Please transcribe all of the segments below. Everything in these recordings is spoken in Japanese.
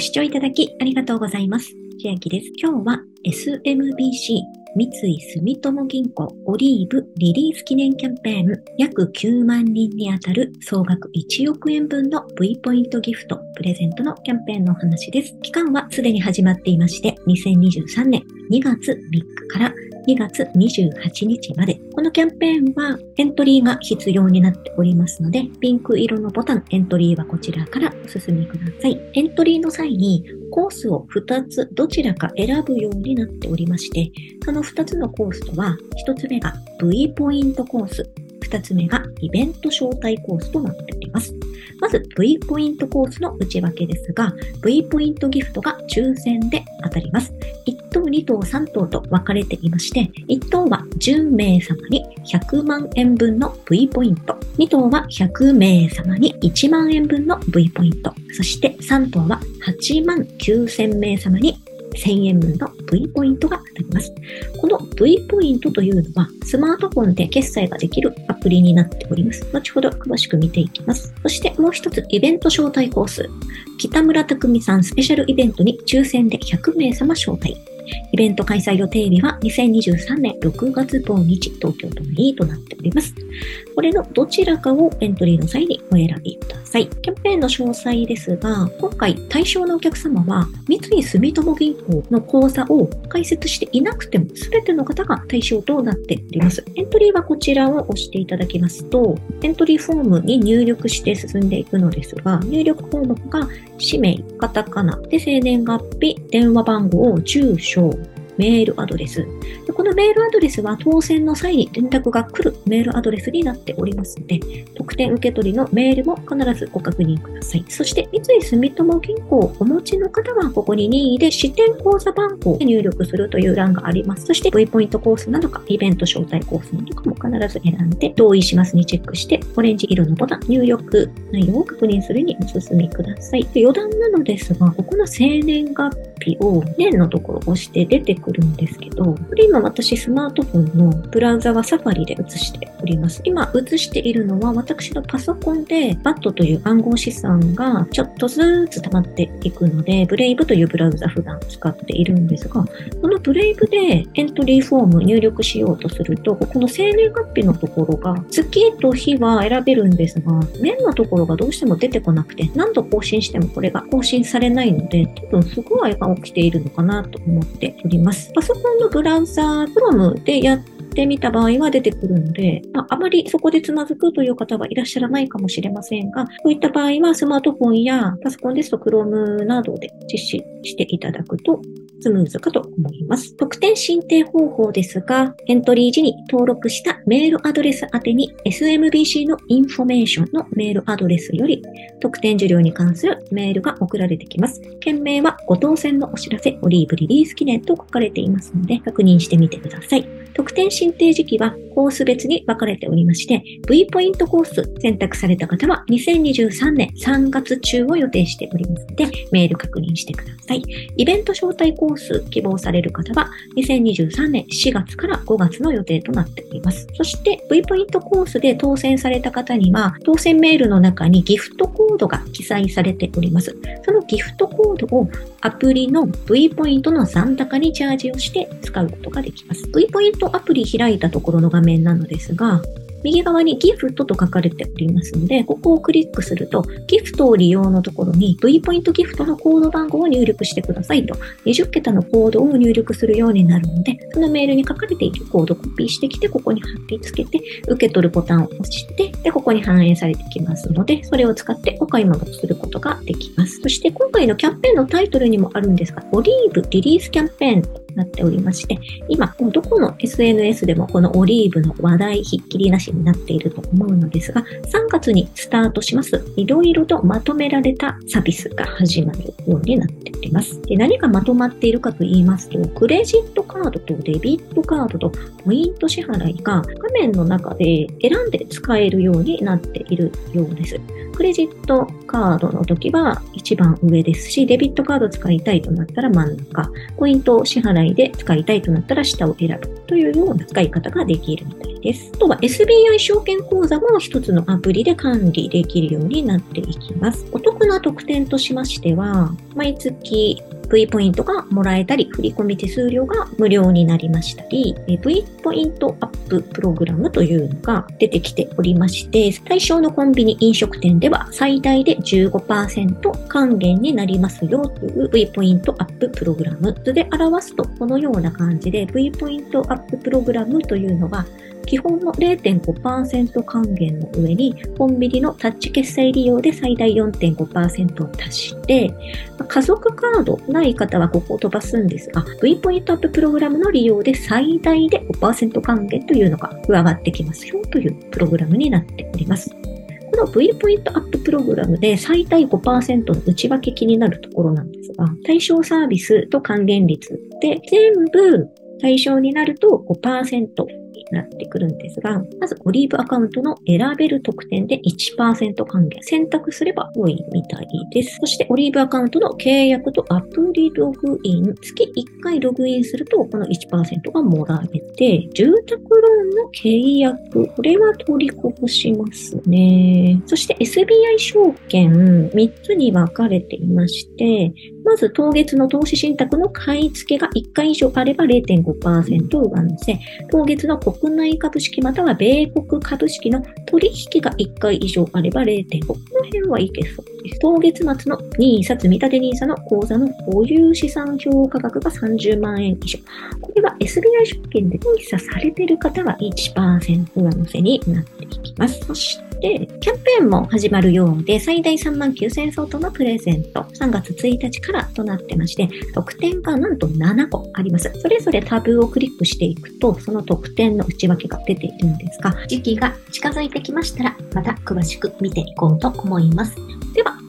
視聴いただきありがとうございます。千秋です。今日は SMBC 三井住友銀行オリーブリリース記念キャンペーン約9万人にあたる総額1億円分の V ポイントギフトプレゼントのキャンペーンのお話です。期間はすでに始まっていまして2023年2月3日から2月28日まで。このキャンペーンはエントリーが必要になっておりますので、ピンク色のボタン、エントリーはこちらからお進みください。エントリーの際にコースを2つどちらか選ぶようになっておりまして、その2つのコースとは、1つ目が V ポイントコース、2つ目がイベント招待コースとなっております。まず V ポイントコースの内訳ですが、V ポイントギフトが抽選で当たります。1等、2等、3等と分かれていまして、1等は10名様に100万円分の V ポイント、2等は100名様に1万円分の V ポイント、そして3等は8万9000名様に1000円分の V ポイントが当たります。この V ポイントというのは、スマートフォンで決済ができるプリになっております。後ほど詳しく見ていきます。そしてもう一つ、イベント招待コース。北村匠海さんスペシャルイベントに抽選で100名様招待。イベント開催予定日は2023年6月某日、東京都の E となっております。これのどちらかをエントリーの際にお選びください。キャンペーンの詳細ですが、今回対象のお客様は、三井住友銀行の口座を開設していなくても、全ての方が対象となっております。エントリーはこちらを押していただきますと、エントリーフォームに入力して進んでいくのですが、入力項目が氏名、カタカナ、で生年月日、電話番号、住所、メールアドレス。でこのメールアドレスは当選の際に連絡が来るメールアドレスになっておりますので、特典受け取りのメールも必ずご確認ください。そして、三井住友銀行をお持ちの方は、ここに任意で支店口座番号で入力するという欄があります。そして、V ポイントコースなどか、イベント招待コースなどかも必ず選んで、同意しますにチェックして、オレンジ色のボタン、入力内容を確認するにお進みください。余談なのですが、ここの生年月日を年のところを押して出てくるんですけど、これ今私スマートフォンのブラウザはサファリで映しております。今映しているのは私のパソコンで BAT という暗号資産がちょっとずつ溜まっていくので、ブレイブというブラウザ普段使っているんですが、このブレイブでエントリーフォーム入力しようとすると、この生年月日のところが月と日は選べるんですが、年のところがどうしても出てこなくて、何度更新してもこれが更新されないので、多分不具合が起きているのかなと思っております。パソコンのブラウザー、Chrome でやってみた場合は出てくるので、まあ、あまりそこでつまずくという方はいらっしゃらないかもしれませんが、こういった場合はスマートフォンやパソコンですと Chrome などで実施していただくとスムーズかと思います。特典申請方法ですが、エントリー時に登録したメールアドレス宛てに SMBC のインフォメーションのメールアドレスより特典受領に関するメールが送られてきます。件名はご当選のお知らせオリーブリリース記念と書かれていますので確認してみてください。特典申請時期はコース別に分かれておりまして、V ポイントコース選択された方は2023年3月中を予定しておりますので、メール確認してください。イベント招待コーース希望される方は2023年4月から5月の予定となっております。そして V ポイントコースで当選された方には、当選メールの中にギフトコードが記載されております。そのギフトコードをアプリの V ポイントの残高にチャージをして使うことができます。V ポイントアプリ開いたところの画面なのですが、右側にギフトと書かれておりますので、ここをクリックすると、ギフトを利用のところに V ポイントギフトのコード番号を入力してくださいと、20桁のコードを入力するようになるので、そのメールに書かれているコードをコピーしてきて、ここに貼り付けて、受け取るボタンを押して、で、ここに反映されてきますので、それを使ってお買い物をすることができます。そして今回のキャンペーンのタイトルにもあるんですが、オリーブリリースキャンペーンなっておりまして、今、どこの SNS でもこのオリーブの話題ひっきりなしになっていると思うのですが、3月にスタートします、いろいろとまとめられたサービスが始まるようになっております。で何がまとまっているかと言いますと、クレジットカードとデビットカードとポイント支払いが画面の中で選んで使えるようになっているようです。クレジットカードの時は一番上ですし、デビットカード使いたいとなったら真ん中、ポイント支払いで使いたいとなったら下を選ぶというような使い方ができるみたいです。あとは SBI 証券口座も一つのアプリで管理できるようになっていきます。お得な特典としましては、毎月 V ポイントがもらえたり、振込手数料が無料になりましたり、V ポイントアッププログラムというのが出てきておりまして、対象のコンビニ飲食店では最大で15%還元になりますよという V ポイントアッププログラム。図で表すとこのような感じで V ポイントアッププログラムというのは基本の0.5%還元の上に、コンビニのタッチ決済利用で最大4.5%を足して、家族カードない方はここを飛ばすんですが、V ポイントアッププログラムの利用で最大で5%還元というのが加わってきますよというプログラムになっております。この V ポイントアッププログラムで最大5%の内訳気になるところなんですが、対象サービスと還元率で全部対象になると5%なってくるんですが、まずオリーブアカウントの選べる特典で1%還元。選択すれば多いみたいです。そしてオリーブアカウントの契約とアプリログイン。月1回ログインするとこの1%がもらえて、住宅ローンの契約。これは取りこぼしますね。そして SBI 証券3つに分かれていまして、まず当月の投資信託の買い付けが1回以上あれば0.5%上乗せ、当月の国内株式または米国株式の取引が1回以上あれば0.5。この辺はいけそうです。当月末の NISA 積立 NISA の口座の保有資産評価額が30万円以上。これは SBI 証券で NISA されている方は1%上乗せになっていきます。そしてで、キャンペーンも始まるようで、最大3万9000円相当のプレゼント、3月1日からとなってまして、特典がなんと7個あります。それぞれタブをクリックしていくと、その特典の内訳が出ているんですが、時期が近づいてきましたら、また詳しく見ていこうと思います。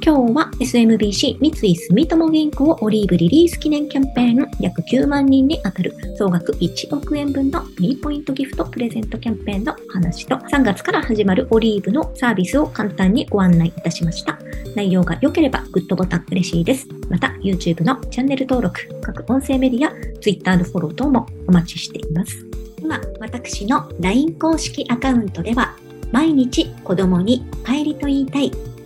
今日は SMBC 三井住友銀行オリーブリリース記念キャンペーン約9万人に当たる総額1億円分の B ポイントギフトプレゼントキャンペーンの話と3月から始まるオリーブのサービスを簡単にご案内いたしました。内容が良ければグッドボタン嬉しいです。また YouTube のチャンネル登録、各音声メディア、Twitter のフォロー等もお待ちしています。今、私の LINE 公式アカウントでは毎日子供に帰りと言いたい